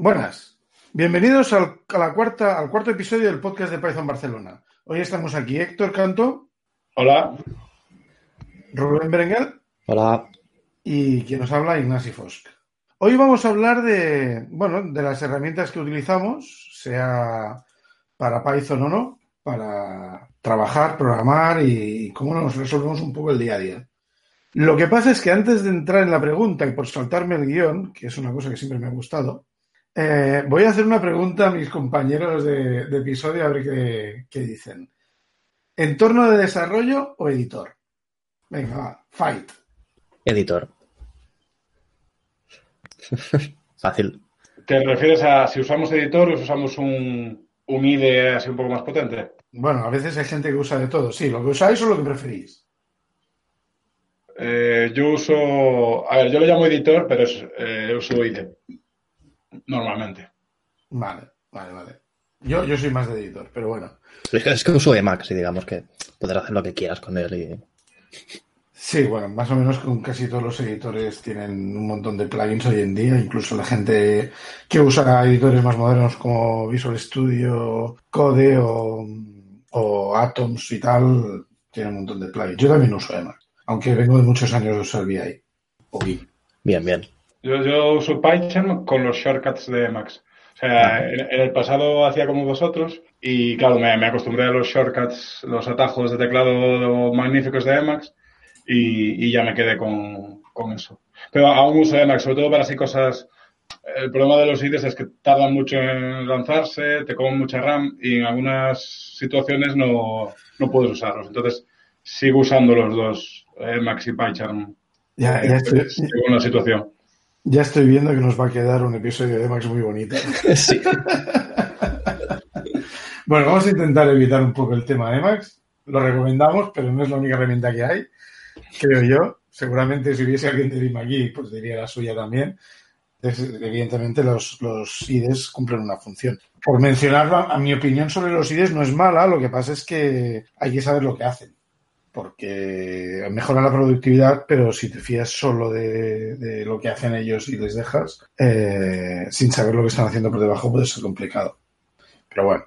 Buenas. Bienvenidos al, a la cuarta, al cuarto episodio del podcast de Python Barcelona. Hoy estamos aquí Héctor Canto. Hola. Rubén Berenguer. Hola. Y quien nos habla, Ignasi Fosk. Hoy vamos a hablar de, bueno, de las herramientas que utilizamos, sea para Python o no, para trabajar, programar y cómo nos resolvemos un poco el día a día. Lo que pasa es que antes de entrar en la pregunta y por saltarme el guion, que es una cosa que siempre me ha gustado, eh, voy a hacer una pregunta a mis compañeros de, de episodio a ver qué, qué, dicen. ¿Entorno de desarrollo o editor? Venga, va, fight. Editor. Fácil. ¿Te refieres a si usamos editor o si usamos un, un IDE así un poco más potente? Bueno, a veces hay gente que usa de todo. Sí, lo que usáis o lo que preferís. Eh, yo uso, a ver, yo lo llamo editor, pero es, eh, uso IDE normalmente. Vale, vale, vale. Yo, yo soy más de editor, pero bueno. Es que, es que uso Emacs y digamos que poder hacer lo que quieras con él. Y... Sí, bueno, más o menos con casi todos los editores tienen un montón de plugins hoy en día, incluso la gente que usa editores más modernos como Visual Studio, Code o, o Atoms y tal, tiene un montón de plugins. Yo también uso Emacs, aunque vengo de muchos años de usar VI o VI. Bien, bien. Yo, yo uso Python con los shortcuts de Emacs. O sea, en, en, el pasado hacía como vosotros y claro, me, me, acostumbré a los shortcuts, los atajos de teclado magníficos de Emacs y, y ya me quedé con, con, eso. Pero aún uso Emacs, sobre todo para así cosas. El problema de los IDEs es que tardan mucho en lanzarse, te comen mucha RAM y en algunas situaciones no, no puedes usarlos. Entonces, sigo usando los dos, Emacs y PyCharm. Ya, ya estoy, según la situación. Ya estoy viendo que nos va a quedar un episodio de Emacs muy bonito. Sí. bueno, vamos a intentar evitar un poco el tema de Emacs. Lo recomendamos, pero no es la única herramienta que hay, creo yo. Seguramente si hubiese alguien de DIM aquí, pues diría la suya también. Evidentemente los, los IDEs cumplen una función. Por mencionarlo, a mi opinión sobre los IDEs no es mala, lo que pasa es que hay que saber lo que hacen porque mejora la productividad, pero si te fías solo de, lo que hacen ellos y les dejas, eh, sin saber lo que están haciendo por debajo, puede ser complicado. Pero bueno,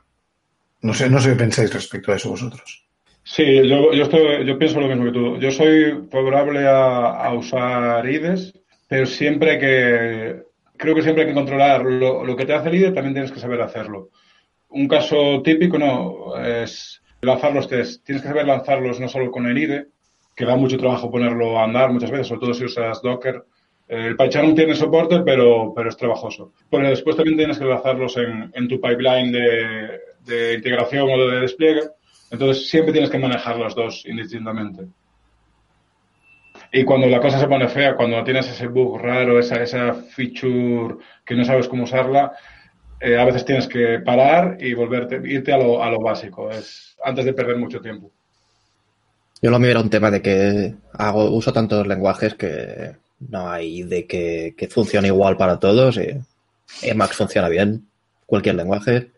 no sé, no sé qué pensáis respecto a eso vosotros. Sí, yo, yo, estoy, yo pienso lo mismo que tú. Yo soy favorable a, a usar IDES, pero siempre que, creo que siempre hay que controlar lo, lo que te hace el IDE, también tienes que saber hacerlo. Un caso típico, no, es lanzar los test. Tienes que saber lanzarlos no solo con el IDE, que da mucho trabajo ponerlo a andar muchas veces, sobre todo si usas Docker. El PyCharm tiene soporte, pero, pero es trabajoso. Pero después también tienes que lanzarlos en, en tu pipeline de, de, integración o de despliegue. Entonces siempre tienes que manejar los dos indistintamente. Y cuando la cosa se pone fea, cuando tienes ese bug raro, esa, esa feature que no sabes cómo usarla, eh, a veces tienes que parar y volverte, irte a lo, a lo básico, es antes de perder mucho tiempo. Yo lo mío era un tema de que hago uso tantos lenguajes que no hay de que, que funcione igual para todos. Y Emacs funciona bien, cualquier lenguaje.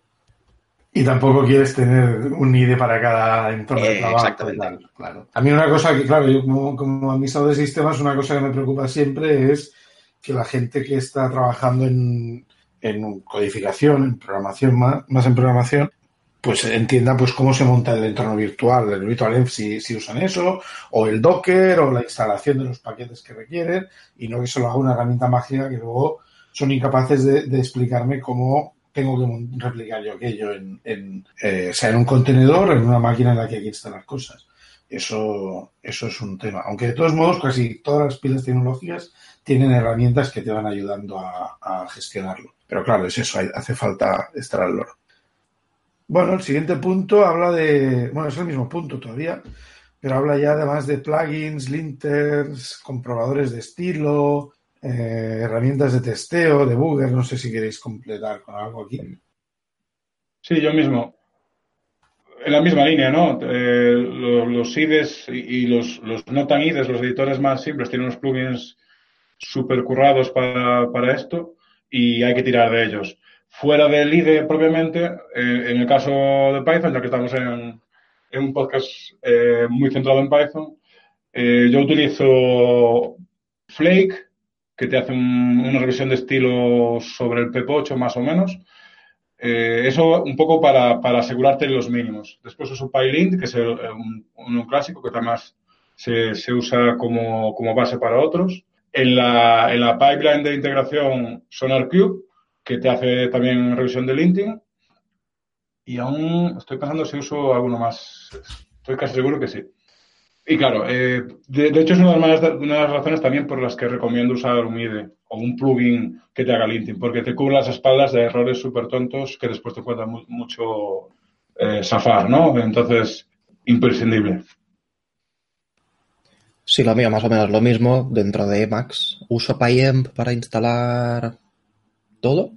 Y tampoco quieres tener un IDE para cada entorno de Eh, trabajo. exactamente. Claro, claro. A mí una cosa que, claro, yo como, como administrador de sistemas, una cosa que me preocupa siempre es que la gente que está trabajando en, en codificación, en programación, más, más en programación, pues entienda pues cómo se monta el entorno virtual, el virtual si, si usan eso, o el Docker, o la instalación de los paquetes que requieren, y no que se lo haga una herramienta mágica que luego son incapaces de, explicarme cómo tengo que replicar yo aquello en, en eh, sea en un contenedor en una máquina en la que hay que instalar cosas. Eso, eso es un tema. Aunque de todos modos, casi todas las pilas tecnológicas tienen herramientas que te van ayudando a gestionarlo. Pero claro, es eso, hace falta estar al loro. Bueno, el siguiente punto habla de, bueno, es el mismo punto todavía, pero habla ya además de plugins, linters, comprobadores de estilo, eh, herramientas de testeo, debugger. No sé si queréis completar con algo aquí. Sí, yo mismo. En la misma línea, ¿no? Eh, los, los, IDEs y, los, no tan IDEs, los editores más simples, tienen unos plugins súper currados para, para, esto y hay que tirar de ellos. Fuera del IDE propiamente, eh, en el caso de Python, ya que estamos en, un podcast eh, muy centrado en Python, eh, yo utilizo Flake, que te hace un, una revisión de estilo sobre el PEP8 más o menos. Eso un poco para, para, asegurarte los mínimos. Después uso PyLint, que es el, un, un, clásico que además se, se usa como, como, base para otros. En la, en la pipeline de integración SonarQube, que te hace también revisión de linting. Y aún estoy pensando si uso alguno más. Estoy casi seguro que sí. Y claro, eh, de, de, hecho es una de, las, una de, las, razones también por las que recomiendo usar un IDE o un plugin que te haga linting, porque te cubre las espaldas de errores súper tontos que después te cuesta mu mucho eh, zafar, ¿no? Entonces, imprescindible. Sí, lo mío más o menos lo mismo dentro de Emacs. Uso PyEmp para instalar todo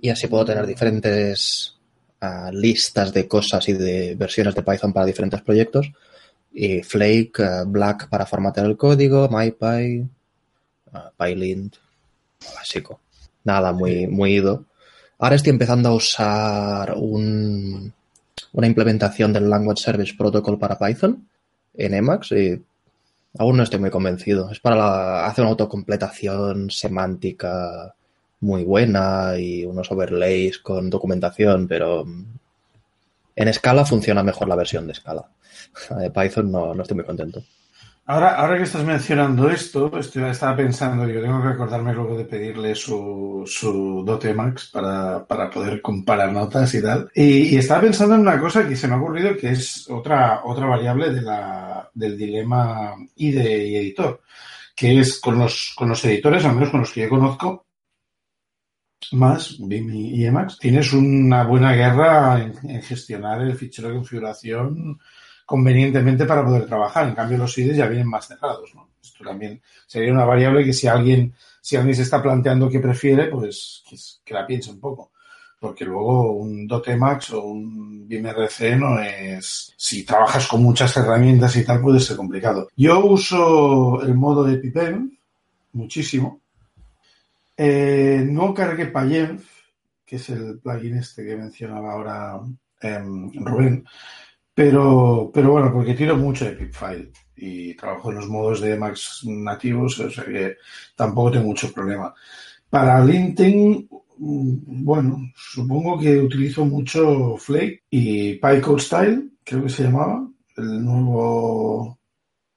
y así puedo tener diferentes uh, listas de cosas y de versiones de Python para diferentes proyectos y Flake, uh, Black para formatear el código, MyPy, uh, PyLint, básico. Nada muy, muy ido. Ahora estoy empezando a usar un, una implementación del Language Service Protocol para Python en Emacs y aún no estoy muy convencido. Es para la, hacer una autocompletación semántica muy buena y unos overlays con documentación, pero en escala funciona mejor la versión de escala. De Python no, no estoy muy contento. Ahora, ahora que estás mencionando esto, estaba pensando, digo, tengo que recordarme luego de pedirle su, su Dotemax para, para poder comparar notas y tal. Y, y, estaba pensando en una cosa que se me ha ocurrido que es otra, otra variable de la, del dilema IDE y editor, que es con los, con los editores, al menos con los que yo conozco, más BIM y Emacs, tienes una buena guerra en, en gestionar el fichero de configuración convenientemente para poder trabajar. En cambio, los IDEs ya vienen más cerrados. Esto también sería una variable que si alguien, si alguien se está planteando que prefiere, pues que, la piense un poco. Porque luego un Dotemax o un BIMRC no es... Si trabajas con muchas herramientas y tal, puede ser complicado. Yo uso el modo de PIPEM muchísimo. Eh, no cargué PyEnv, que es el plugin este que mencionaba ahora eh, Rubén, pero, pero bueno, porque tiro mucho de Pipfile y trabajo en los modos de Emacs nativos, o sea que tampoco tengo mucho problema. Para linting, bueno, supongo que utilizo mucho Flake y PyCode Style, creo que se llamaba, el nuevo,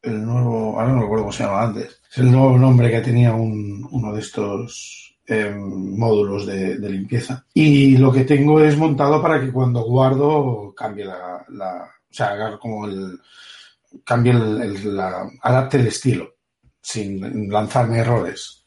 el nuevo, ahora no recuerdo cómo se llamaba antes, es el nuevo nombre que tenía un, uno de estos eh, módulos de, limpieza. Y lo que tengo es montado para que cuando guardo cambie la, o sea, haga como el, cambie el, el, la, adapte el estilo, sin lanzarme errores.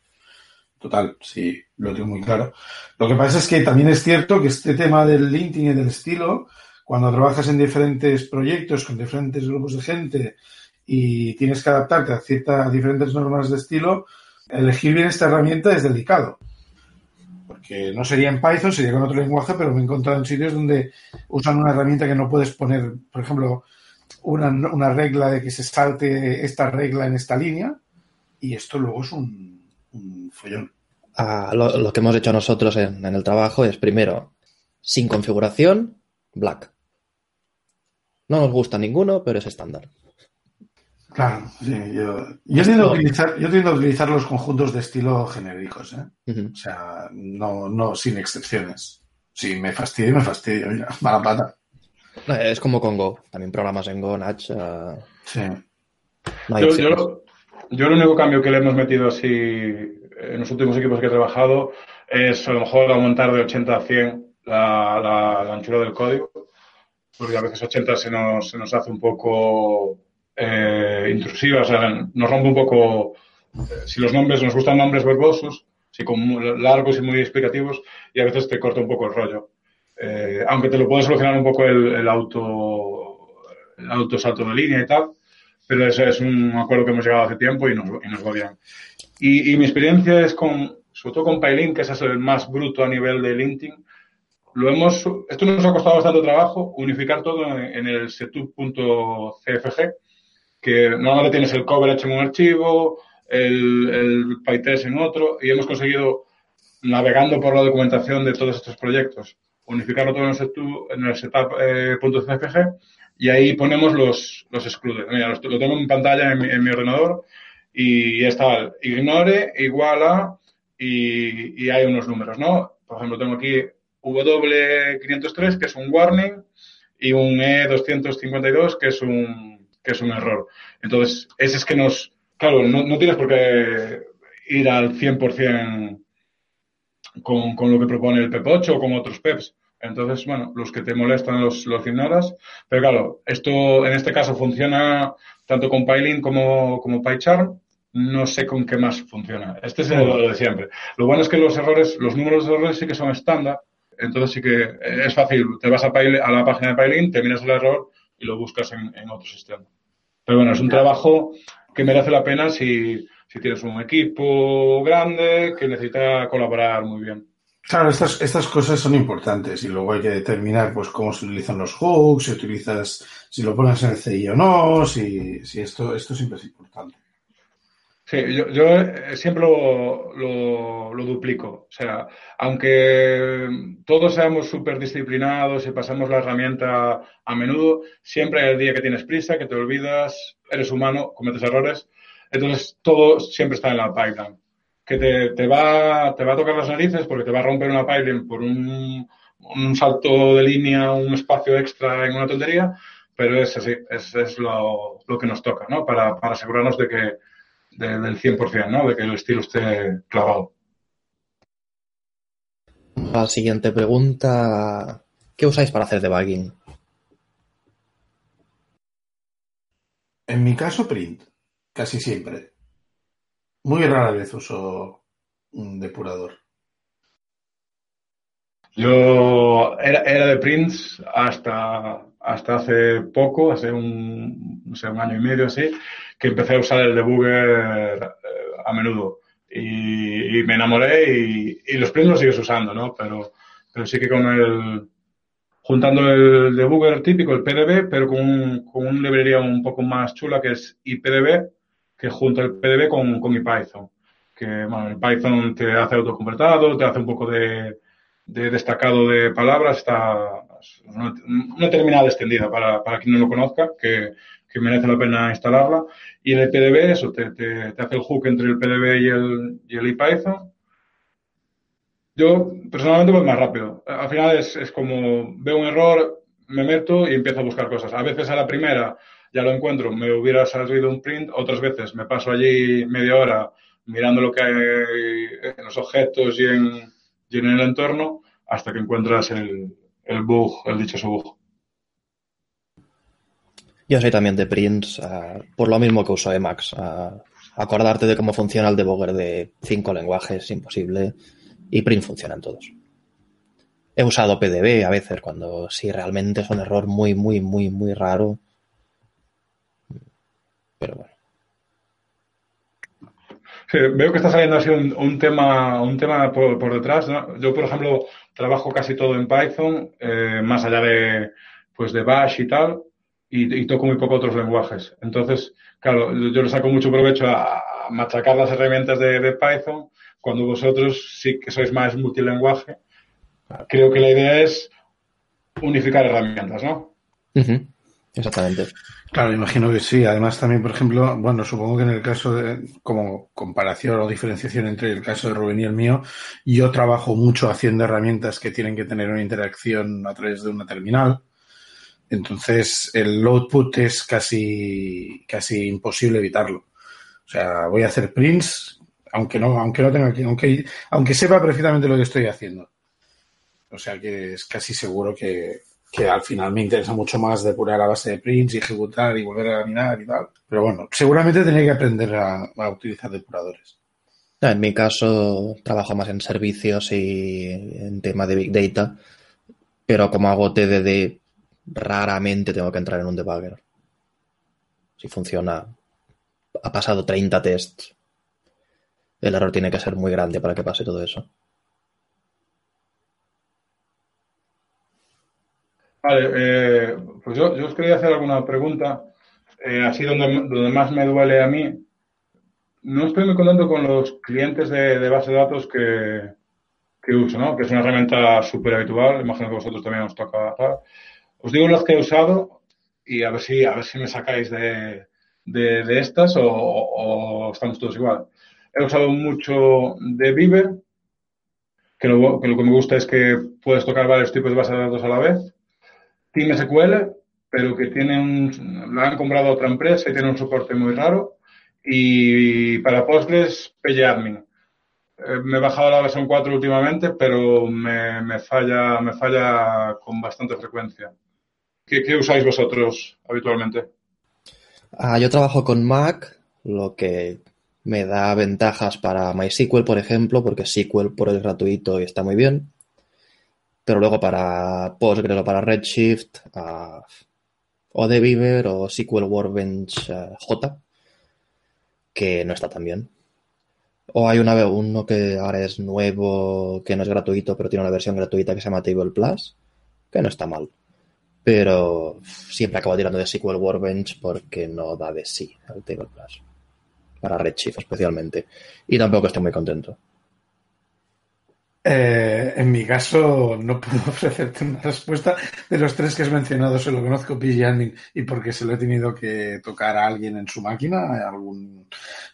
Total, sí, lo tengo muy claro. Lo que pasa es que también es cierto que este tema del linting y del estilo, cuando trabajas en diferentes proyectos con diferentes grupos de gente y tienes que adaptarte a ciertas diferentes normas de estilo, elegir bien esta herramienta es delicado que no sería en Python, sería con otro lenguaje, pero me he encontrado en sitios donde usan una herramienta que no puedes poner, por ejemplo, una, una regla de que se salte esta regla en esta línea, y esto luego es un, un follón. Ah, lo, que hemos hecho nosotros en, el trabajo es primero, sin configuración, black. No nos gusta ninguno, pero es estándar. Claro, sí, yo, yo, tiendo a utilizar, yo tiendo a utilizar los conjuntos de estilo genéricos, ¿eh? Uh -huh. O sea, no, no sin excepciones. Si me fastidio, me fastidio, mira, mala pata. Es como con Go, también programas en Go, Natch. Uh... Sí. No yo, yo, yo, el único cambio que le hemos metido así en los últimos equipos que he trabajado es a lo mejor aumentar de 80 a 100 la, la, la anchura del código, porque a veces 80 se nos, se nos hace un poco eh, intrusiva, o sea, nos rompe un poco, eh, si los nombres, nos gustan nombres verbosos, si como largos y muy explicativos, y a veces te corta un poco el rollo. eh, aunque te lo puede solucionar un poco el, auto, el auto salto de línea y tal, pero eso es un acuerdo que hemos llegado hace tiempo y nos, y nos va bien. Y, mi experiencia es con, sobre todo con Pylint, que es el más bruto a nivel de linting. Lo hemos, esto nos ha costado bastante trabajo, unificar todo en, el setup.cfg, que normalmente tienes el coverage en un archivo, el, el PyTest en otro, y hemos conseguido, navegando por la documentación de todos estos proyectos, unificarlo todo en el, setup.cfg eh, y ahí ponemos los, los excluded. Mira, lo, tengo en pantalla en mi, ordenador y está ignore, igual a y, y, hay unos números, ¿no? Por ejemplo, tengo aquí W503, que es un warning, y un E252, que es un, que es un error. Entonces, ese es que nos... Claro, no, no tienes por qué ir al 100% con, con, lo que propone el PEP8 o con otros PEPs. Entonces, bueno, los que te molestan los, los ignoras. Pero claro, esto en este caso funciona tanto con Pylint como, como PyCharm. No sé con qué más funciona. Este es lo de siempre. Lo bueno es que los errores, los números de errores sí que son estándar. Entonces sí que es fácil. Te vas a, a la página de Pylint, te miras el error y lo buscas en, en otro sistema. Pero bueno, es un trabajo que merece la pena si, si tienes un equipo grande que necesita colaborar muy bien. Claro, estas, estas cosas son importantes y luego hay que determinar pues cómo se utilizan los hooks, si utilizas, si lo pones en el CI o no, si, si esto, esto siempre es importante. Sí, yo, yo eh, siempre lo, lo, duplico. O sea, aunque todos seamos súper disciplinados y pasamos la herramienta a menudo, siempre hay el día que tienes prisa, que te olvidas, eres humano, cometes errores. Entonces, todo siempre está en la pipeline que te, te, va, te va a tocar las narices porque te va a romper una pipeline por un, un salto de línea, un espacio extra en una tontería, pero es así, es, es lo, lo, que nos toca, ¿no? Para, para asegurarnos de que, de, del 100%, ¿no? De que el estilo esté clavado. La siguiente pregunta, ¿qué usáis para hacer debugging? En mi caso, print, casi siempre. Muy rara vez uso un depurador. Yo era, era de Prince hasta, hasta hace poco, hace un, no sé, un año y medio así, que empecé a usar el debugger eh, a menudo. Y, me enamoré y, y, los Prince los sigues usando, ¿no? Pero, pero sí que con el, juntando el debugger típico, el PDB, pero con, un, con una librería un poco más chula que es IPDB, que junta el PDB con, con Python. Que bueno, el Python te hace autocompletado, te hace un poco de, de destacado de palabras, está una, una terminal extendida para, para quien no lo conozca, que, que, merece la pena instalarla. Y el PDB, eso, te, te, te hace el hook entre el PDB y el, y el IPython. Yo personalmente voy más rápido. Al final es, es como veo un error, me meto y empiezo a buscar cosas. A veces a la primera ya lo encuentro, me hubiera salido un print, otras veces me paso allí media hora mirando lo que hay en los objetos y en, y en el entorno hasta que encuentras el, el bug, el dichoso bug. Yo soy también de prints, uh, por lo mismo que uso Emacs. Uh, acordarte de cómo funciona el debugger de cinco lenguajes es imposible y print funciona en todos. He usado PDB a veces cuando si realmente es un error muy, muy, muy, muy raro pero bueno. Sí, veo que está saliendo así un, un tema, un tema por, por detrás. ¿no? Yo, por ejemplo, trabajo casi todo en Python, eh, más allá de, pues de Bash y tal, y, toco muy poco otros lenguajes. Entonces, claro, yo le saco mucho provecho a, machacar las herramientas de, Python, cuando vosotros sí que sois más multilenguaje. Creo que la idea es unificar herramientas, ¿no? Uh. Exactamente. Claro, imagino que sí. Además, también, por ejemplo, bueno, supongo que en el caso de, como comparación o diferenciación entre el caso de Rubén y el mío, yo trabajo mucho haciendo herramientas que tienen que tener una interacción a través de una terminal. Entonces, el output es casi, casi imposible evitarlo. O sea, voy a hacer prints, aunque no, aunque no tenga que, aunque, aunque sepa perfectamente lo que estoy haciendo. O sea que es casi seguro que, que al final me interesa mucho más depurar a base de prints y ejecutar y volver a laminar y tal. Pero bueno, seguramente tenía que aprender a, a utilizar depuradores. En mi caso, trabajo más en servicios y en tema de Big Data, Pero como hago TDD, raramente tengo que entrar en un debugger. Si funciona, ha pasado 30 tests. El error tiene que ser muy grande para que pase todo eso. Vale, eh, pues yo, yo, os quería hacer alguna pregunta, eh, así donde, donde, más me duele a mí. No estoy muy contento con los clientes de, de base de datos que, que, uso, ¿no? Que es una herramienta súper habitual, imagino que vosotros también os toca. Os digo los que he usado y a ver si, a ver si me sacáis de, de, de estas o, estamos todos igual. He usado mucho de Beaver, que lo, que lo que me gusta es que puedes tocar varios tipos de base de datos a la vez Team SQL, pero que tiene un, lo han comprado otra empresa y tiene un soporte muy raro. Y para Postgres, PGAdmin. Eh, me he bajado la versión 4 últimamente, pero me, me, falla, me falla con bastante frecuencia. ¿Qué, qué usáis vosotros habitualmente? Ah, yo trabajo con Mac, lo que me da ventajas para MySQL, por ejemplo, porque SQL por el gratuito y está muy bien pero luego para Postgres o para Redshift, uh, o de Beaver o SQL Workbench uh, J, que no está tan bien. O hay una, uno que ahora es nuevo, que no es gratuito, pero tiene una versión gratuita que se llama Table Plus, que no está mal. Pero siempre acabo tirando de SQL Workbench porque no da de sí al Table Plus. Para Redshift especialmente. Y tampoco estoy muy contento. Eh, en mi caso, no puedo ofrecerte una respuesta. De los tres que has mencionado, solo conozco pgAdmin y porque se lo he tenido que tocar a alguien en su máquina, algún,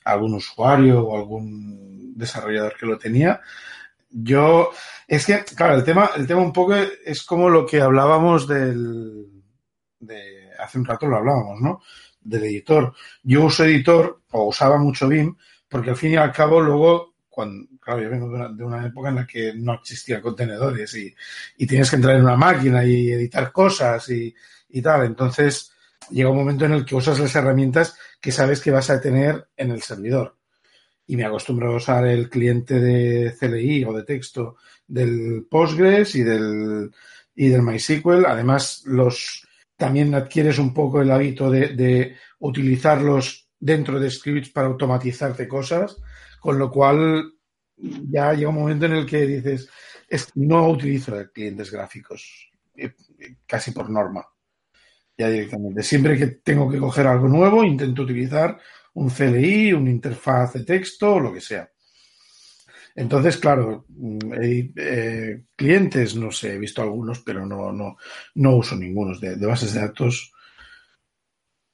algún usuario o algún desarrollador que lo tenía. Yo, es que, claro, el tema, el tema un poco es como lo que hablábamos del, de, hace un rato lo hablábamos, ¿no? Del editor. Yo uso editor o usaba mucho BIM porque al fin y al cabo luego cuando, claro, yo vengo de una, época en la que no existían contenedores y, y, tienes que entrar en una máquina y editar cosas y, y, tal. Entonces, llega un momento en el que usas las herramientas que sabes que vas a tener en el servidor. Y me acostumbro a usar el cliente de CLI o de texto del Postgres y del, y del MySQL. Además, los, también adquieres un poco el hábito de utilizarlos dentro de scripts para automatizarte cosas con lo cual, ya llega un momento en el que dices, es, no utilizo clientes gráficos, eh, casi por norma. Ya directamente. Siempre que tengo que coger algo nuevo, intento utilizar un CLI, una interfaz de texto o lo que sea. Entonces, claro, hay, eh, clientes, no sé, he visto algunos, pero no, no, no uso ninguno de, de bases de datos.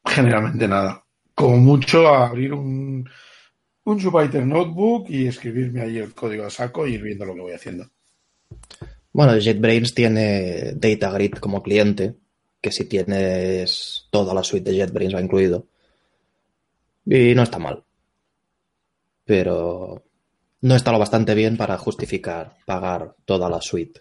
Generalmente nada. Como mucho abrir un, un Jupyter Notebook y escribirme ahí el código a saco y ir viendo lo que voy haciendo. Bueno, JetBrains tiene DataGrid como cliente, que si tienes toda la suite de JetBrains va incluido. Y no está mal. Pero no está lo bastante bien para justificar pagar toda la suite.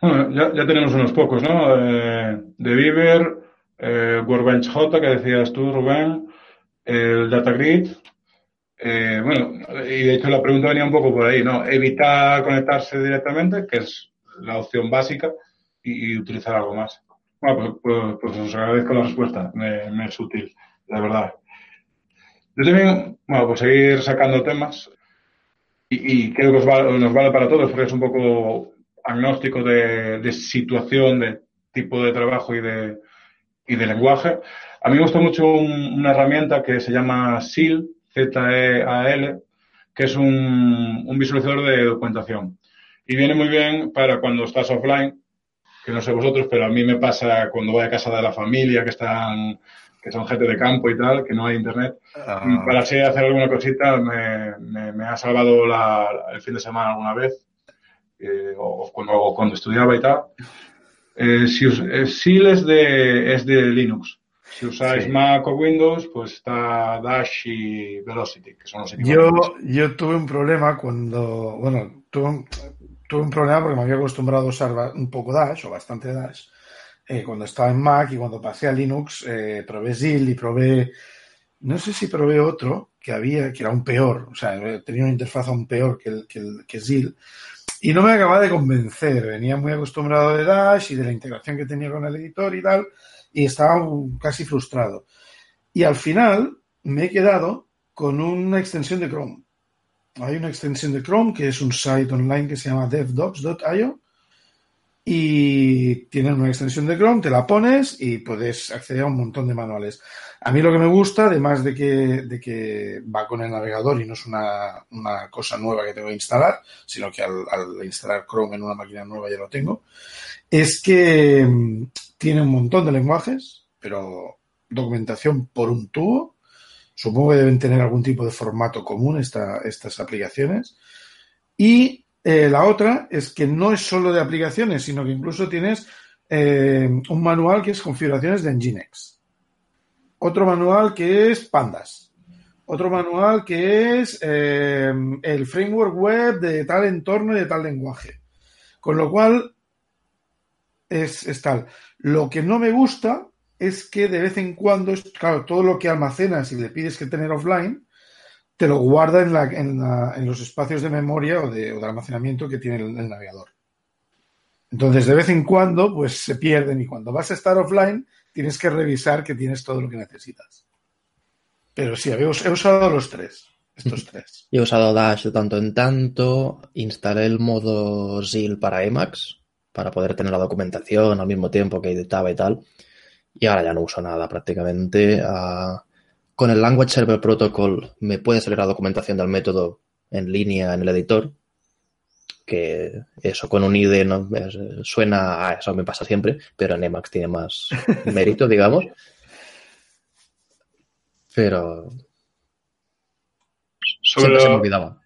Bueno, ya, ya tenemos unos pocos, ¿no? Eh, de Beaver, eh, Workbench J, que decías tú, Rubén, el data grid. Eh, bueno, y de hecho la pregunta venía un poco por ahí, ¿no? Evitar conectarse directamente, que es la opción básica, y, utilizar algo más. Bueno, pues, pues, pues, os agradezco la respuesta, me, es útil, la verdad. Yo también, bueno, pues seguir sacando temas, y, y creo que os vale, nos vale para todos, porque es un poco agnóstico de, de situación, de tipo de trabajo y de, y de lenguaje. A mí me gusta mucho un, una herramienta que se llama SEAL, Z-E-A-L, que es un, un, visualizador de documentación. Y viene muy bien para cuando estás offline, que no sé vosotros, pero a mí me pasa cuando voy a casa de la familia, que están que son gente de campo y tal, que no hay internet. Ah. Para así hacer alguna cosita me, me, me ha salvado la, el fin de semana alguna vez, eh, o, cuando, o, cuando, estudiaba y tal. Eh, si, eh, es de, es de Linux. Si usáis sí. Mac o Windows, pues está Dash y Velocity, que son los yo, yo tuve un problema cuando, bueno, tuve, tuve, un problema porque me había acostumbrado a usar un poco Dash o bastante Dash eh, cuando estaba en Mac y cuando pasé a Linux eh, probé ZIL y probé, no sé si probé otro que había, que era un peor, o sea, tenía una interfaz aún peor que, el, que, el, que ZIL y no me acababa de convencer. Venía muy acostumbrado de Dash y de la integración que tenía con el editor y tal, y estaba casi frustrado. Y al final me he quedado con una extensión de Chrome. Hay una extensión de Chrome que es un site online que se llama devdocs.io y tienen una extensión de Chrome, te la pones y puedes acceder a un montón de manuales. A mí lo que me gusta, además de que, de que va con el navegador y no es una, una cosa nueva que tengo que instalar, sino que al, al, instalar Chrome en una máquina nueva ya lo tengo, es que mm, tiene un montón de lenguajes, pero documentación por un tubo. Supongo que deben tener algún tipo de formato común esta, estas aplicaciones. Y eh, la otra es que no es solo de aplicaciones, sino que incluso tienes eh, un manual que es configuraciones de Nginx. Otro manual que es Pandas. Otro manual que es eh, el framework web de tal entorno y de tal lenguaje. Con lo cual, es, es tal. Lo que no me gusta es que de vez en cuando, claro, todo lo que almacenas y le pides que tener offline, te lo guarda en, la, en, la, en los espacios de memoria o de, o de almacenamiento que tiene el, el, navegador. Entonces, de vez en cuando, pues se pierden y cuando vas a estar offline, tienes que revisar que tienes todo lo que necesitas. Pero sí, he, he usado los tres, estos tres. Yo he usado Dash de tanto en tanto, instalé el modo ZIL para Emacs, para poder tener la documentación al mismo tiempo que editaba y tal. Y ahora ya no uso nada prácticamente. Uh, con el Language Server Protocol me puede salir la documentación del método en línea en el editor, que eso con un IDE no, suena a eso me pasa siempre, pero en Emacs tiene más mérito, digamos. Pero sobre lo, se me olvidaba.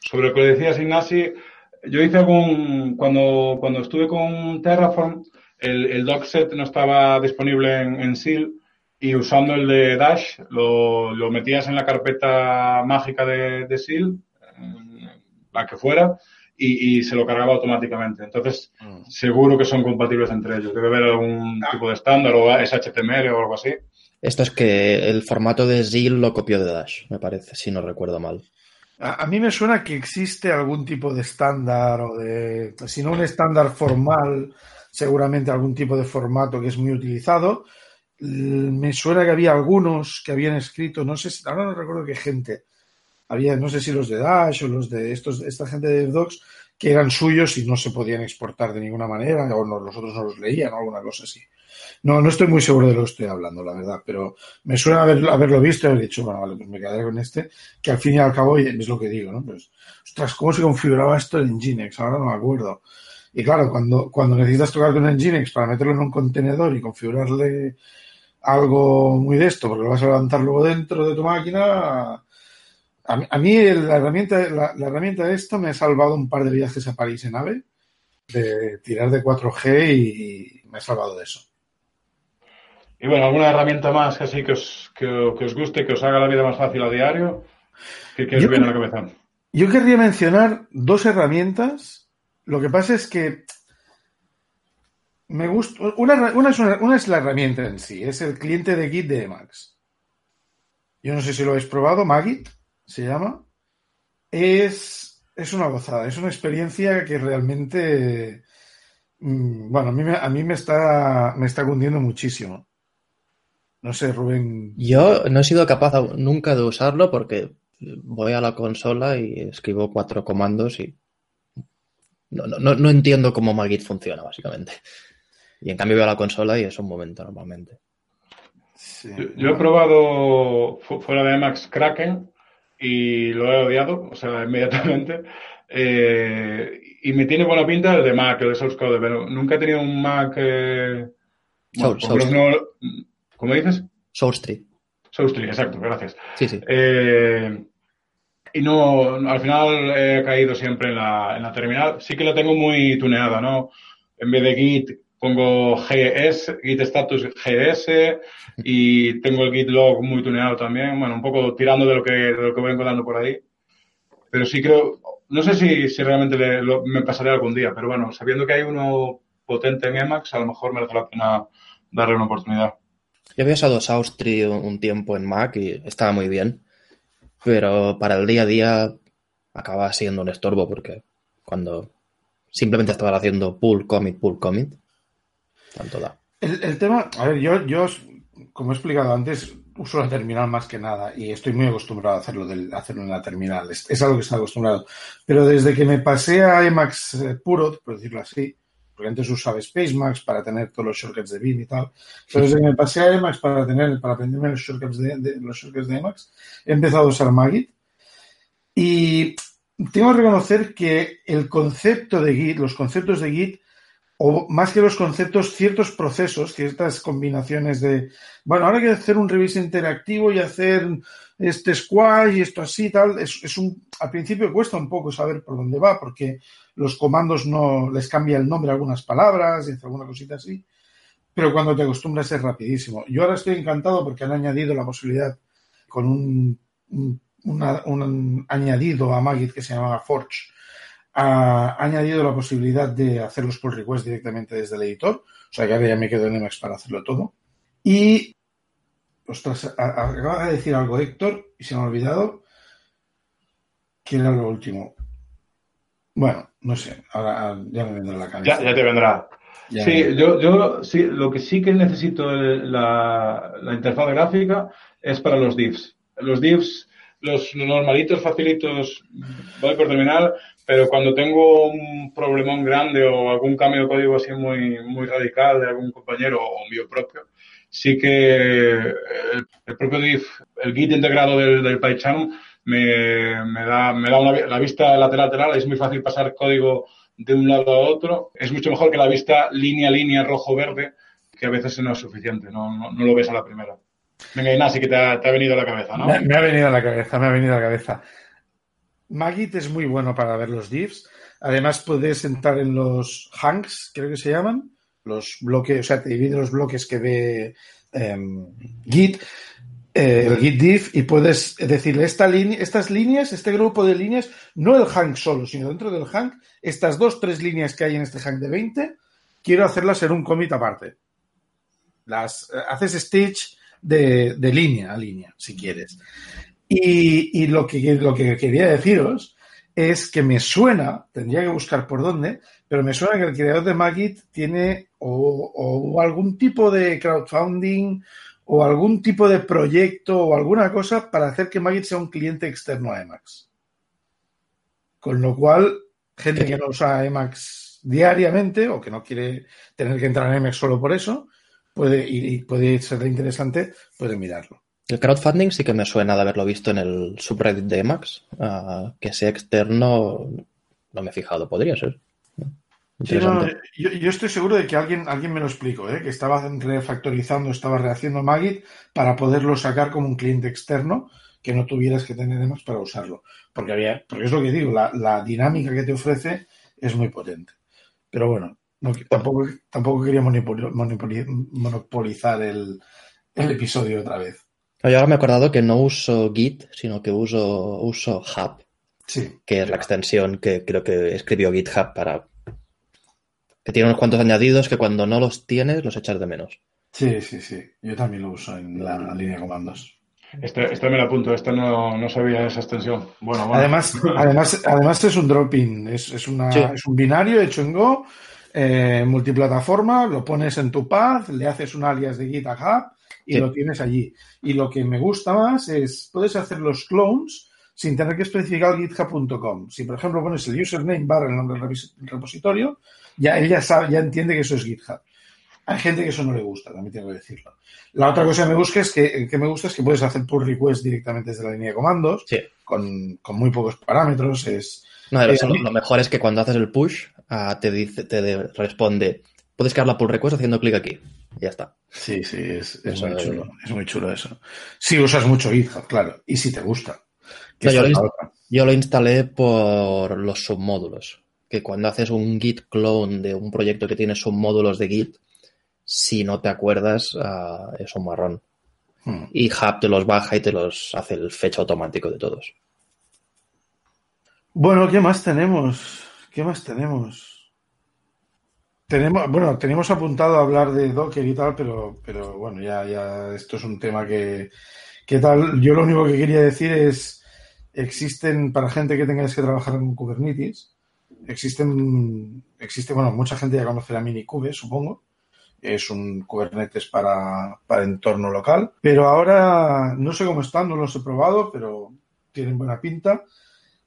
Sobre lo que decías, Ignasi, yo hice algún, cuando, cuando estuve con Terraform, el, el docset no estaba disponible en, en SIL y usando el de Dash lo, lo metías en la carpeta mágica de, de SIL, la que fuera, y, y, se lo cargaba automáticamente. Entonces, mm. seguro que son compatibles entre ellos. Debe haber algún ah. tipo de estándar o es HTML o algo así. Esto es que el formato de ZIL lo copió de Dash, me parece, si no recuerdo mal. A, mí me suena que existe algún tipo de estándar o de, si no un estándar formal, seguramente algún tipo de formato que es muy utilizado me suena que había algunos que habían escrito, no sé, si, ahora no recuerdo qué gente, había, no sé si los de Dash o los de estos, esta gente de DevDocs, que eran suyos y no se podían exportar de ninguna manera, o no, los otros no los leían o alguna cosa así. No, no estoy muy seguro de lo que estoy hablando, la verdad, pero me suena haber, haberlo visto y haber dicho, bueno, vale, pues me quedaré con este, que al fin y al cabo es lo que digo, ¿no? Pues, ostras, ¿cómo se configuraba esto en Nginx? Ahora no me acuerdo. Y claro, cuando, necesitas tocar con Nginx para meterlo en un contenedor y configurarle algo muy de esto, porque lo vas a levantar luego dentro de tu máquina. A mí la, herramienta, la, la, herramienta de esto me ha salvado un par de viajes a París en AVE, de tirar de 4G y me ha salvado de eso. Y bueno, ¿alguna herramienta más que así que os, que, que os guste, que os haga la vida más fácil a diario? ¿Qué, qué os viene a la cabeza? Yo querría mencionar dos herramientas. Lo que pasa es que me gusta. Una, una, es una, una, es la herramienta en sí, es el cliente de Git de Emacs. Yo no sé si lo habéis probado, Magit se llama. Es, es una gozada, es una experiencia que realmente. Mmm, bueno, a mí, me, a mí me, está, me está cundiendo muchísimo. No sé, Rubén. Yo no he sido capaz nunca de usarlo porque voy a la consola y escribo cuatro comandos y no, no, no entiendo cómo Magit funciona, básicamente. Y en cambio veo la consola y es un momento normalmente. Sí. Yo, yo, he probado fuera de Max Kraken y lo he odiado, o sea, inmediatamente. Eh, y me tiene buena pinta el de Mac, el de Source Code, pero nunca he tenido un Mac. Eh, bueno, Source, no, ¿Cómo dices? Source Tree. Source Tree, exacto, gracias. Sí, sí. Eh, y no, al final he caído siempre en la, en la terminal. Sí que la tengo muy tuneada, ¿no? En vez de Git, pongo GS, Git status GS y tengo el Git log muy tuneado también, bueno, un poco tirando de lo que, de lo que voy encontrando por ahí. Pero sí creo, no sé si, si realmente le, lo, me pasaré algún día, pero bueno, sabiendo que hay uno potente en Emacs, a lo mejor merece la pena darle una oportunidad. Yo había usado Saustri un tiempo en Mac y estaba muy bien, pero para el día a día acaba siendo un estorbo porque cuando simplemente estabas haciendo pull commit, pull commit. Tanto da. El, tema, a ver, yo, yo, como he explicado antes, uso la terminal más que nada y estoy muy acostumbrado a hacerlo, del, hacerlo en la terminal. Es, es, algo que estoy acostumbrado. Pero desde que me pasé a Emacs eh, puro, por decirlo así, porque antes usaba Spacemax para tener todos los shortcuts de Vim y tal, pero desde que me pasé a Emacs para tener, para aprenderme los shortcuts de, de los shortcuts de Emacs, he empezado a usar Magit. Y tengo que reconocer que el concepto de Git, los conceptos de Git, o más que los conceptos, ciertos procesos, ciertas combinaciones de, bueno, ahora hay que hacer un revise interactivo y hacer este squash y esto así, tal, es, es, un, al principio cuesta un poco saber por dónde va, porque los comandos no les cambia el nombre a algunas palabras y alguna cosita así, pero cuando te acostumbras es rapidísimo. Yo ahora estoy encantado porque han añadido la posibilidad con un, un, un añadido a Magit que se llama Forge, ha añadido la posibilidad de hacer los pull requests directamente desde el editor. O sea que ahora ya me quedo en Emacs para hacerlo todo. Y, ostras, acaba de decir algo Héctor y se me ha olvidado que era lo último. Bueno, no sé, ahora ya me vendrá la cabeza. Ya, ya te vendrá. Ya sí, me... yo, yo sí, lo que sí que necesito la, la interfaz gráfica es para los divs. Los divs, los normalitos, facilitos, voy por terminar, pero cuando tengo un problemón grande o algún cambio de código así muy, muy radical de algún compañero o mío propio, sí que el, el propio div, el Git integrado del, del PyCharm me, me, da, me da una, la vista lateral lateral, es muy fácil pasar código de un lado a otro, es mucho mejor que la vista línea línea rojo-verde, que a veces no es suficiente, no, no, no lo ves a la primera. Venga, Inás, sí que te ha, venido a la cabeza, ¿no? Me, ha venido a la cabeza, me ha venido a la cabeza. Magit es muy bueno para ver los divs. Además, puedes entrar en los hanks, creo que se llaman, los bloques, o sea, te divide los bloques que ve eh, Git, eh, el Git div, y puedes decirle esta estas líneas, este grupo de líneas, no el hank solo, sino dentro del hank, estas dos, tres líneas que hay en este hank de 20, quiero hacerlas en un commit aparte. Las eh, haces stitch de línea a línea, si quieres. Y, lo, que, lo, que, quería deciros es que me suena, tendría que buscar por dónde, pero me suena que el creador de Magit tiene o, o, algún tipo de crowdfunding o algún tipo de proyecto o alguna cosa para hacer que Magit sea un cliente externo a Emacs. Con lo cual, gente que no usa Emacs diariamente o que no quiere tener que entrar en Emacs solo por eso, puede, y, puede ser interesante, puede mirarlo. El crowdfunding sí que me suena de haberlo visto en el subreddit de Emacs. Uh, que sea externo, no me he fijado, podría ser. Sí, no, yo, yo, estoy seguro de que alguien, alguien me lo explicó, ¿eh? que estaba refactorizando, estaba rehaciendo Magit para poderlo sacar como un cliente externo que no tuvieras que tener Emacs para usarlo. Porque había, porque es lo que digo, la, la dinámica que te ofrece es muy potente. Pero bueno, no, tampoco, tampoco quería monopolizar el, el episodio otra vez. Yo ahora me he acordado que no uso Git, sino que uso, uso Hub, sí, que es la extensión que creo que escribió GitHub para que tiene unos cuantos añadidos que cuando no los tienes los echas de menos. Sí, sí, sí. Yo también lo uso en la, la línea de comandos. Este, este me lo apunto, este no, no sabía esa extensión. Bueno, bueno. Además, además, además es un drop-in, es, es, una, sí. es un binario hecho en Go, eh, multiplataforma, lo pones en tu path, le haces un alias de GitHub y sí. lo tienes allí. Y lo que me gusta más es, puedes hacer los clones sin tener que especificar github.com. Si, por ejemplo, pones el username barra el nombre del repositorio, ya él ya sabe, ya entiende que eso es GitHub. Hay gente que eso no le gusta, también tengo que decirlo. La otra cosa que me gusta es que, que me gusta es que puedes hacer pull request directamente desde la línea de comandos, sí. con, con, muy pocos parámetros. Es, no, es, lo, lo, mejor es que cuando haces el push, uh, te dice, te responde, puedes crear la pull request haciendo clic aquí. Ya está. Sí, sí, es, es muy chulo. Es muy chulo eso. Si usas mucho GitHub, claro. Y si te gusta. Yo, lo yo, lo instalé por los submódulos. Que cuando haces un git clone de un proyecto que tiene submódulos de git, si no te acuerdas, uh, es un marrón. Hmm. Y Hub te los baja y te los hace el fecha automático de todos. Bueno, ¿qué más tenemos? ¿Qué más tenemos? Tenemos, bueno, tenemos apuntado a hablar de Docker y tal, pero, pero bueno, ya, ya esto es un tema que, que tal. Yo lo único que quería decir es, existen para gente que tengáis que trabajar en Kubernetes, existen, existe, bueno, mucha gente ya conoce la Minikube, supongo. Es un Kubernetes para, para entorno local. Pero ahora no sé cómo están, no los he probado, pero tienen buena pinta.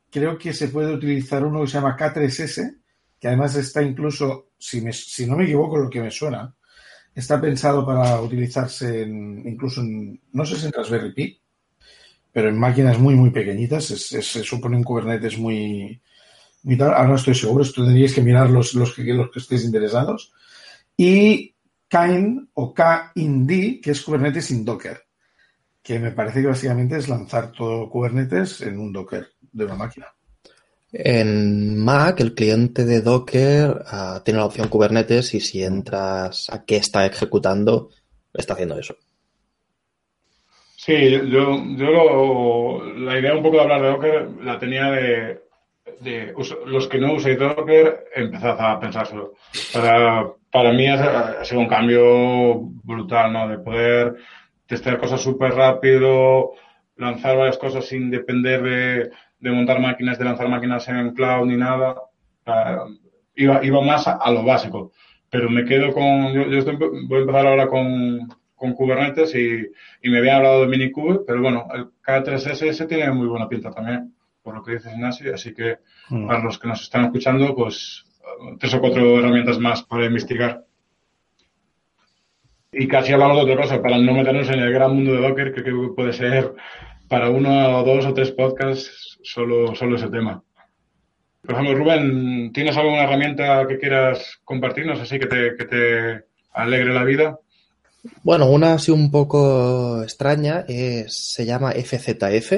Creo que se puede utilizar uno que se llama K3S, además está incluso, si, no me equivoco, lo que me suena, está pensado para utilizarse en, incluso en, no sé si en Raspberry Pi, pero en máquinas muy, muy pequeñitas. Es, se supone un Kubernetes muy, muy tal. Ahora no estoy seguro, esto tendríais que mirar los, los, que, los que estéis interesados. Y Kind o KIND, que es Kubernetes sin Docker, que me parece que básicamente es lanzar todo Kubernetes en un Docker de una máquina. En Mac, el cliente de Docker uh, tiene la opción Kubernetes y si entras a qué está ejecutando, está haciendo eso. Sí, yo, yo lo, la idea un poco de hablar de Docker la tenía de, de los que no uséis Docker, empezad a pensárselo. Para, para mí ha, sido un cambio brutal, ¿no? De poder testear cosas súper rápido, lanzar varias cosas sin depender de, de, montar máquinas, de lanzar máquinas en cloud ni nada. Uh, iba, iba más a, a, lo básico. Pero me quedo con, yo, yo estoy, voy a empezar ahora con, con Kubernetes y, y, me había hablado de Minikube, pero bueno, el K3SS tiene muy buena pinta también, por lo que dices Ignacio, así que mm. para los que nos están escuchando, pues tres o cuatro herramientas más para investigar. Y casi hablamos de otra cosa, para no meternos en el gran mundo de Docker, que creo que puede ser para uno o dos o tres podcasts solo, solo ese tema. Por ejemplo, Rubén, ¿tienes alguna herramienta que quieras compartirnos así que te, que te alegre la vida? Bueno, una así un poco extraña es, se llama FZF.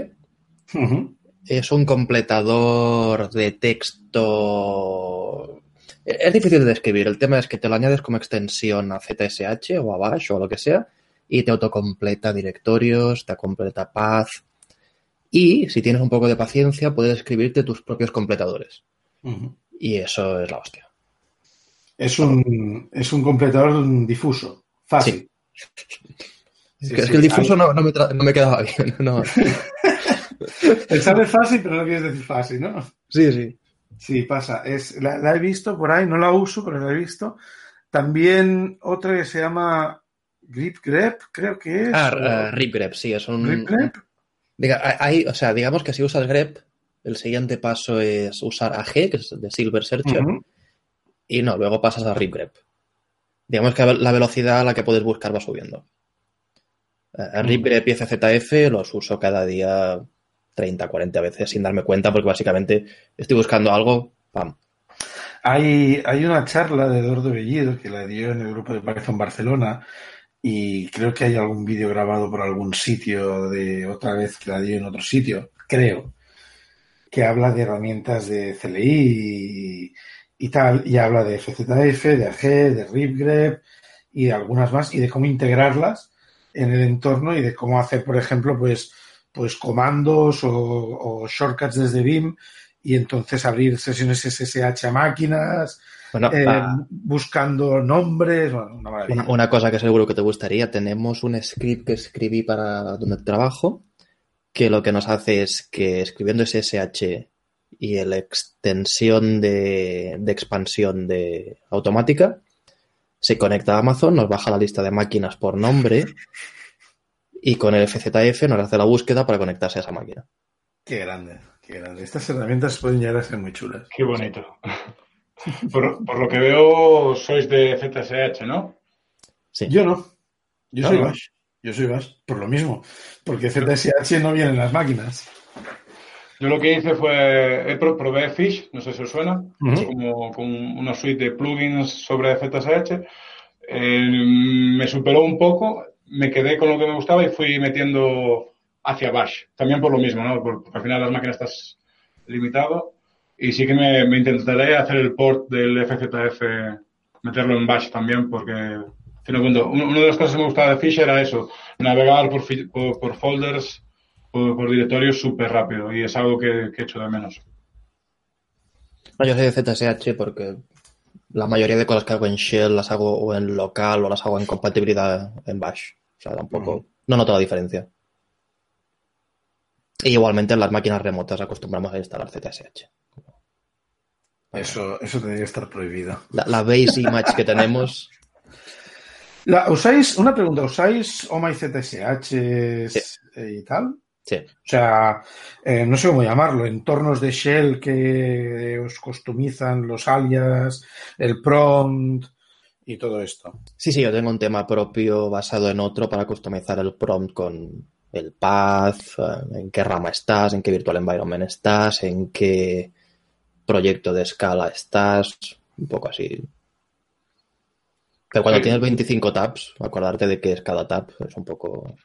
Uh -huh. Es un completador de texto. Es difícil de describir. El tema es que te lo añades como extensión a ZSH o a Bash o a lo que sea y te autocompleta directorios, te completa path. Y si tienes un poco de paciencia, puedes escribirte tus propios completadores. Uh -huh. Y eso es la hostia. Es un, es un completador difuso, fácil. Sí. Sí, es que el difuso no, no, me no, me quedaba bien. No. el sabe fácil, pero no quieres decir fácil, ¿no? Sí, sí. Sí, pasa. Es, la, la, he visto por ahí, no la uso, pero la he visto. También otra que se llama Grip Grep, creo que es. Ah, uh, Rip Grep, sí, es un. Grip Grep. Diga, hay, o sea, digamos que si usas Grep, el siguiente paso es usar AG, que es de Silver Searcher, uh -huh. y no, luego pasas a Rip Grep digamos que la velocidad a la que puedes buscar va subiendo. Uh, RipGrep y FZF los uso cada día 30, 40 veces sin darme cuenta porque básicamente estoy buscando algo, pam. Hay, hay una charla de Eduardo Bellido que la dio en el grupo de Python Barcelona y creo que hay algún vídeo grabado por algún sitio de otra vez que la dio en otro sitio, creo, que habla de herramientas de CLI y, tal, y habla de FZF, de AG, de RipGrep y de algunas más, y de cómo integrarlas en el entorno y de cómo hacer, por ejemplo, pues, pues comandos o, o shortcuts desde Vim y entonces abrir sesiones SSH a máquinas, bueno, eh, buscando nombres. Bueno, una, una, una, cosa que seguro que te gustaría, tenemos un script que escribí para donde trabajo, que lo que nos hace es que escribiendo SSH y la extensión de, de, expansión de automática se conecta a Amazon, nos baja la lista de máquinas por nombre y con el FZF nos hace la búsqueda para conectarse a esa máquina. Qué grande, qué grande. Estas herramientas pueden llegar a ser muy chulas. Qué bonito. Por, por lo que veo, sois de ZSH, ¿no? Sí. Yo no. Yo no, soy no. Bash. Yo soy Bash, por lo mismo. Porque ZSH no viene en las máquinas. Yo lo que hice fue, probé Fish, no sé si os suena, uh -huh. es como, como, una suite de plugins sobre ZSH. Eh, me superó un poco, me quedé con lo que me gustaba y fui metiendo hacia Bash. También por lo mismo, ¿no? Porque al final las máquinas estás limitado. Y sí que me, me intentaré hacer el port del FZF, meterlo en Bash también, porque, una de las cosas que me gustaba de Fish era eso, navegar por, por, por folders por, por directorio súper rápido y es algo que, que echo de menos. No, yo soy de ZSH porque la mayoría de cosas que hago en Shell las hago o en local o las hago en compatibilidad en Bash. O sea, tampoco. Uh -huh. No noto la diferencia. Y igualmente en las máquinas remotas acostumbramos a instalar ZSH. Eso, eso debería estar prohibido. La, la base image que tenemos. La, ¿Usáis, una pregunta, ¿usáis OMA y ZSH y tal? Sí. O sea, eh, no sé cómo llamarlo, entornos de shell que os customizan los alias, el prompt y todo esto. Sí, sí, yo tengo un tema propio basado en otro para customizar el prompt con el path, eh, en qué rama estás, en qué virtual environment estás, en qué proyecto de escala estás, un poco así. Pero cuando Sí. tienes 25 tabs, acordarte de qué es cada tab es un poco...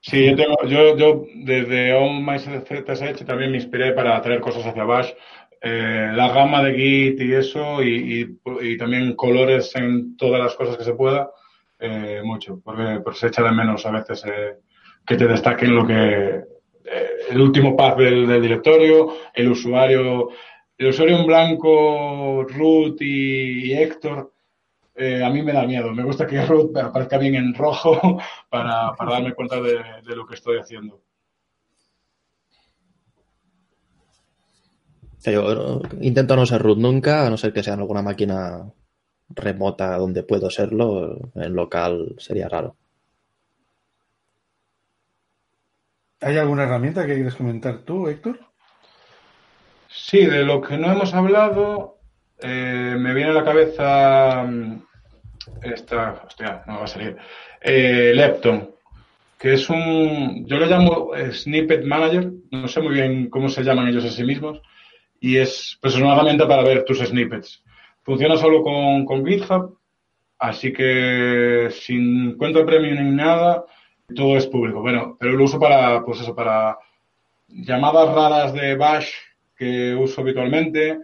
Sí, yo, tengo, yo, yo desde OnMyZSH también me inspiré para traer cosas hacia Bash. Eh, la gama de Git y eso, y, y- y también colores en todas las cosas que se pueda, eh, mucho, porque pues, se echa de menos a veces eh, que te destaquen lo que el último path del, directorio, el usuario, el usuario en blanco, root y, Héctor. eh, a mí me da miedo. Me gusta que root aparezca bien en rojo para, para darme cuenta de, de lo que estoy haciendo. Yo intento no ser root nunca, a no ser que sea en alguna máquina remota donde puedo serlo, en local sería raro. ¿Hay alguna herramienta que quieres comentar tú, Héctor? Sí, de lo que no hemos hablado, eh, me viene a la cabeza mm, esta, hostia, no va a salir, eh, Lepton, que es un, yo lo llamo eh, Snippet Manager, no sé muy bien cómo se llaman ellos a sí mismos, y es pues, una herramienta para ver tus snippets. Funciona solo con, con GitHub, así que sin cuenta premium ni nada, todo es público. Bueno, pero lo uso para, pues eso, para llamadas raras de Bash que uso habitualmente,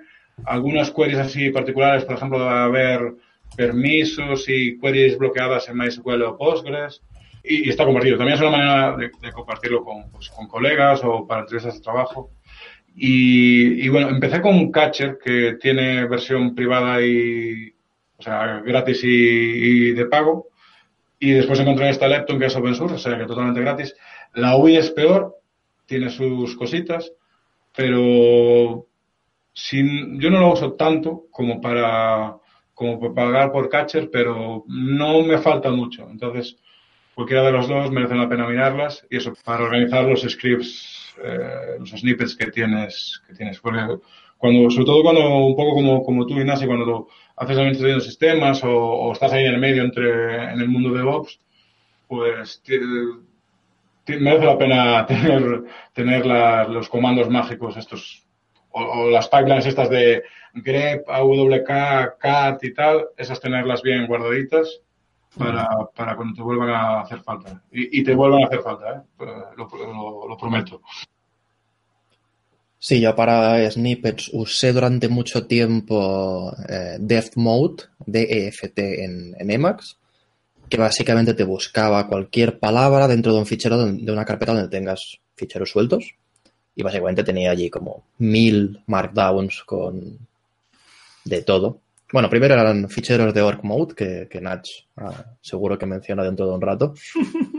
algunas queries así particulares, por ejemplo, de haber permisos y queries bloqueadas en MySQL o Postgres, y, está compartido. También es una manera de, compartirlo con, pues, con colegas o para entrevistas de trabajo. Y, y, bueno, empecé con Catcher que tiene versión privada y, o sea, gratis y de pago. Y después encontré esta Lepton que es open source, o sea, que totalmente gratis. La UI es peor, tiene sus cositas, pero sin, yo no lo uso tanto como para, como para pagar por Catcher, pero no me falta mucho. Entonces, cualquiera de los dos merece la pena mirarlas y eso, para organizar los scripts, eh, los snippets que tienes, que tienes. Porque cuando, sobre todo cuando, un poco como, como tú, Ignacio, cuando lo haces administración de sistemas o, o, estás ahí en el medio entre, en el mundo de DevOps, pues merece la pena tener, tener la, los comandos mágicos estos o, o, las pipelines estas de grep, awk, cat y tal, esas tenerlas bien guardaditas para, para cuando te vuelvan a hacer falta. Y, y te vuelvan a hacer falta, ¿eh? lo, lo, lo, prometo. Sí, yo para snippets usé durante mucho tiempo eh, Deft Mode, DEFT en, en Emacs, que básicamente te buscaba cualquier palabra dentro de un fichero de una carpeta donde tengas ficheros sueltos. Y básicamente tenía allí como mil markdowns con de todo. Bueno, primero eran ficheros de org mode, que, que Nach ah, seguro que menciona dentro de un rato.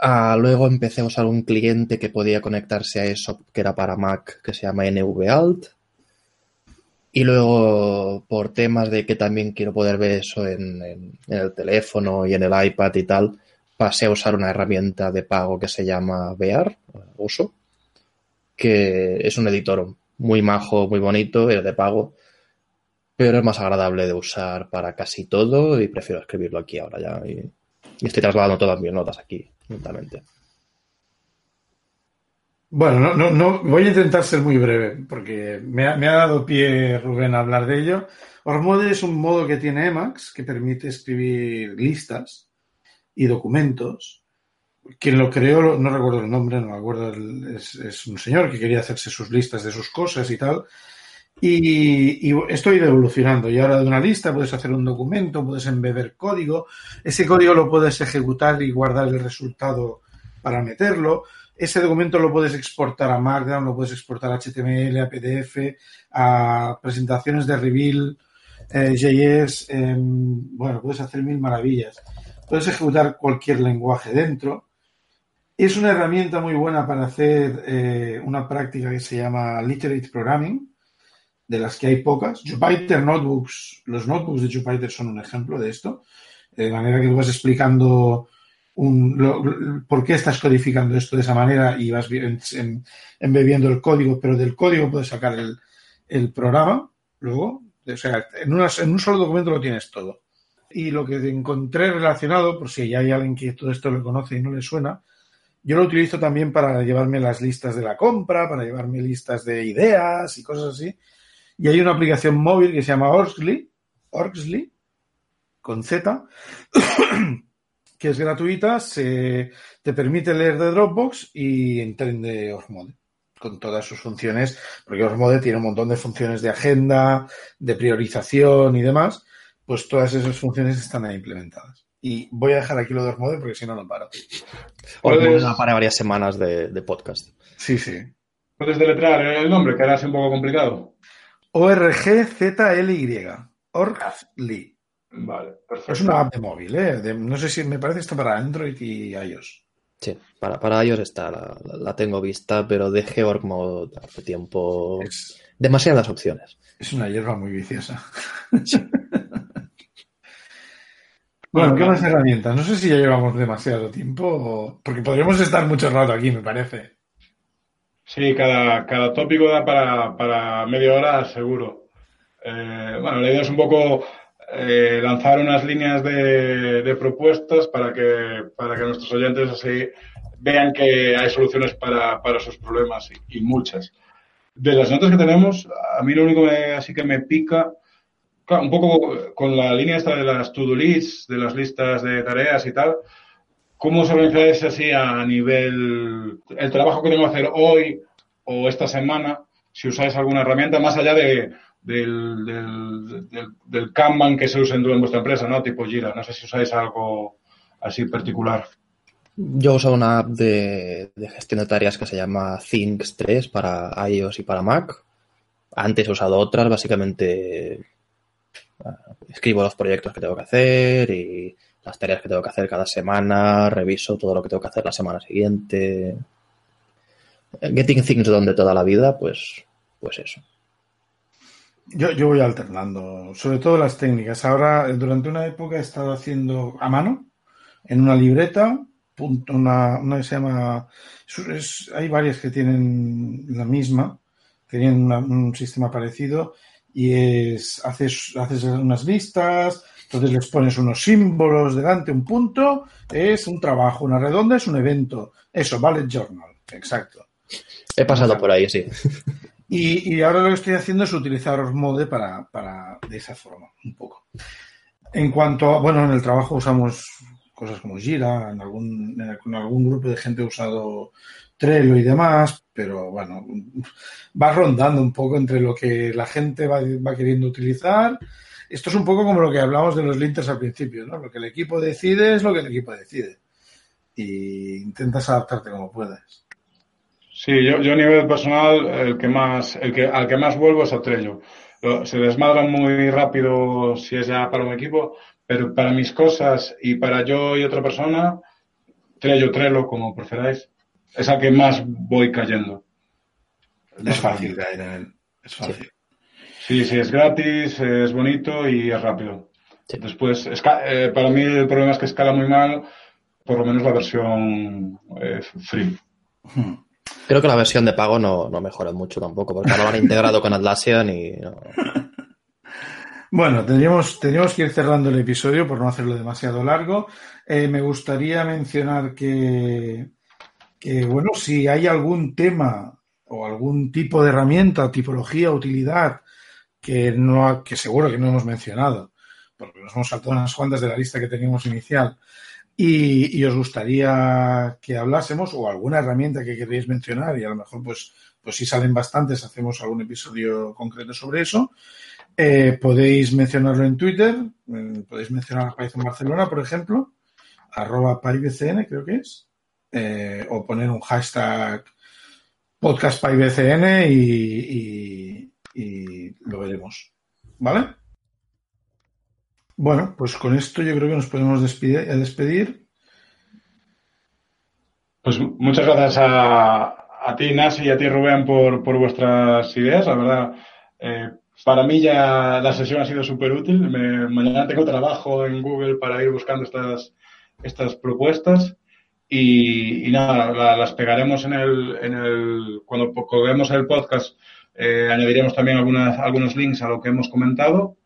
ah, luego empecé a usar un cliente que podía conectarse a eso, que era para Mac, que se llama NVAlt. Y luego, por temas de que también quiero poder ver eso en, el teléfono y en el iPad y tal, pasé a usar una herramienta de pago que se llama Bear, uso, que es un editor muy majo, muy bonito, es de pago, pero es más agradable de usar para casi todo y prefiero escribirlo aquí ahora ya. Y, y estoy trasladando todas mis notas aquí, Bueno, no, no, no, voy a intentar ser muy breve porque me ha, me ha dado pie Rubén a hablar de ello. Ormode es un modo que tiene Emacs que permite escribir listas y documentos. Quien lo creó, no recuerdo el nombre, no me acuerdo, es un señor que quería hacerse sus listas de sus cosas y tal. Y, y, evolucionando. Y ahora de una lista puedes hacer un documento, puedes embeber código. Ese código lo puedes ejecutar y guardar el resultado para meterlo. Ese documento lo puedes exportar a Markdown, lo puedes exportar a HTML, a PDF, a presentaciones de Reveal, eh, JS. Eh, bueno, puedes hacer mil maravillas. Puedes ejecutar cualquier lenguaje dentro. Es una herramienta muy buena para hacer eh, una práctica que se llama Literate Programming de las que hay pocas. Jupyter Notebooks, los notebooks de Jupyter son un ejemplo de esto, de manera que tú vas explicando un, por qué estás codificando esto de esa manera y vas embebiendo el código, pero del código puedes sacar el, el programa luego. O sea, en, en un solo documento lo tienes todo. Y lo que encontré relacionado, por si hay alguien que todo esto lo conoce y no le suena, yo lo utilizo también para llevarme las listas de la compra, para llevarme listas de ideas y cosas así. Y hay una aplicación móvil que se llama Orxly, Orxly, con Z, que es gratuita, se, te permite leer de Dropbox y entren de Ormode con todas sus funciones, porque Ormode tiene un montón de funciones de agenda, de priorización y demás, pues todas esas funciones están ahí implementadas. Y voy a dejar aquí lo de Ormode porque si no, no paro. Puedes... para varias semanas de, de, podcast. Sí, sí. ¿Puedes deletrear el nombre, que ahora es un poco complicado? O-R-G-Z-L-Y. Orgly. Vale, perfecto. Es una app de móvil, ¿eh? De, no sé si me parece que está para Android y iOS. Sí, para, para iOS está, la, la, tengo vista, pero de Georg Mode hace tiempo. Es, demasiadas opciones. Es una hierba muy viciosa. Sí. bueno, ¿qué más herramientas? No sé si ya llevamos demasiado tiempo, o... porque podríamos estar mucho rato aquí, me parece. Sí, cada, cada tópico da para, para media hora, seguro. Eh, bueno, la idea es un poco eh, lanzar unas líneas de, de, propuestas para que, para que nuestros oyentes así vean que hay soluciones para, para sus problemas y, muchas. De las notas que tenemos, a mí lo único que así que me pica, un poco con la línea esta de las to-do lists, de las listas de tareas y tal, ¿cómo os organizáis así a nivel, el trabajo que tengo que hacer hoy o esta semana? Si usáis alguna herramienta más allá de, del, del, Kanban que se usa en vuestra empresa, ¿no? Tipo Jira. No sé si usáis algo así particular. Yo uso una app de, de gestión de tareas que se llama Things 3 para iOS y para Mac. Antes he usado otras, básicamente escribo los proyectos que tengo que hacer y las tareas que tengo que hacer cada semana, reviso todo lo que tengo que hacer la semana siguiente. Getting Things donde toda la vida, pues, pues eso. Yo, yo voy alternando, sobre todo las técnicas. Ahora, durante una época he estado haciendo a mano, en una libreta, una, una que se llama. Hay varias que tienen la misma, tienen una, un sistema parecido, y es. Haces, haces unas listas, entonces les pones unos símbolos delante, un punto, es un trabajo, una redonda es un evento. Eso, Ballet Journal, exacto. He pasado por ahí, sí. Y, y, ahora lo que estoy haciendo es utilizar Osmode para, para de esa forma, un poco. En cuanto a, bueno, en el trabajo usamos cosas como Jira, en algún, en algún grupo de gente ha usado Trello y demás, pero bueno, va rondando un poco entre lo que la gente va, va queriendo utilizar. Esto es un poco como lo que hablamos de los linters al principio, ¿no? Lo que el equipo decide es lo que el equipo decide. Y intentas adaptarte como puedes. Sí, yo, yo a nivel personal, el que más, el que, al que más vuelvo es a Trello. Se desmadran muy rápido si es ya para un equipo, pero para mis cosas y para yo y otra persona, Trello, Trello, como preferáis, es al que más voy cayendo. Es fácil caer en él. Es fácil. Sí, sí, es gratis, es bonito y es rápido. Sí. Después, eh, para mí el problema es que escala muy mal, por lo menos la versión eh, free. Hmm. Creo que la versión de pago no, no mejora mucho tampoco, porque no lo han integrado con Atlassian y no... Bueno, tendríamos, tendríamos que ir cerrando el episodio por no hacerlo demasiado largo. Eh, me gustaría mencionar que, que, bueno, si hay algún tema o algún tipo de herramienta, tipología, utilidad que, no, que seguro que no hemos mencionado, porque nos hemos saltado unas cuantas de la lista que teníamos inicial, y, y, os gustaría que hablásemos o alguna herramienta que queréis mencionar y a lo mejor pues, pues si salen bastantes hacemos algún episodio concreto sobre eso. Eh, podéis mencionarlo en Twitter, eh, podéis mencionar a Python Barcelona, por ejemplo, arroba PyBCN creo que es, eh, o poner un hashtag podcast PyBCN y, y, y lo veremos. ¿Vale? Bueno, pues con esto yo creo que nos podemos despedir. Pues muchas gracias a, a ti, Nasi, y a ti, Rubén, por, por vuestras ideas. La verdad, Eh, para mí ya la sesión ha sido súper útil. mañana tengo trabajo en Google para ir buscando estas, estas propuestas y, nada, las pegaremos en el, en el cuando colguemos el podcast, eh, añadiremos también algunas, algunos links a lo que hemos comentado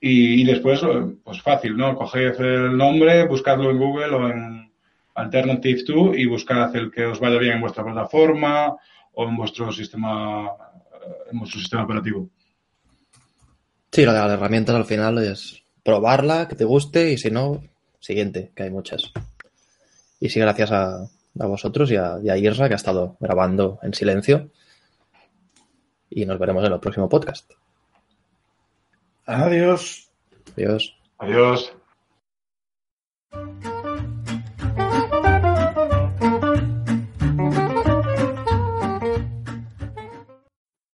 y, después, pues fácil, ¿no? Coged el nombre, buscadlo en Google o en Alternative 2 y buscad el que os vaya bien en vuestra plataforma o en vuestro sistema, en vuestro sistema operativo. Sí, lo de las herramientas al final es probarla, que te guste y si no, siguiente, que hay muchas. Y sí, gracias a, vosotros y a, y a, Irra, que ha estado grabando en silencio. Y nos veremos en el próximo podcast. Adiós. Adiós. Adiós.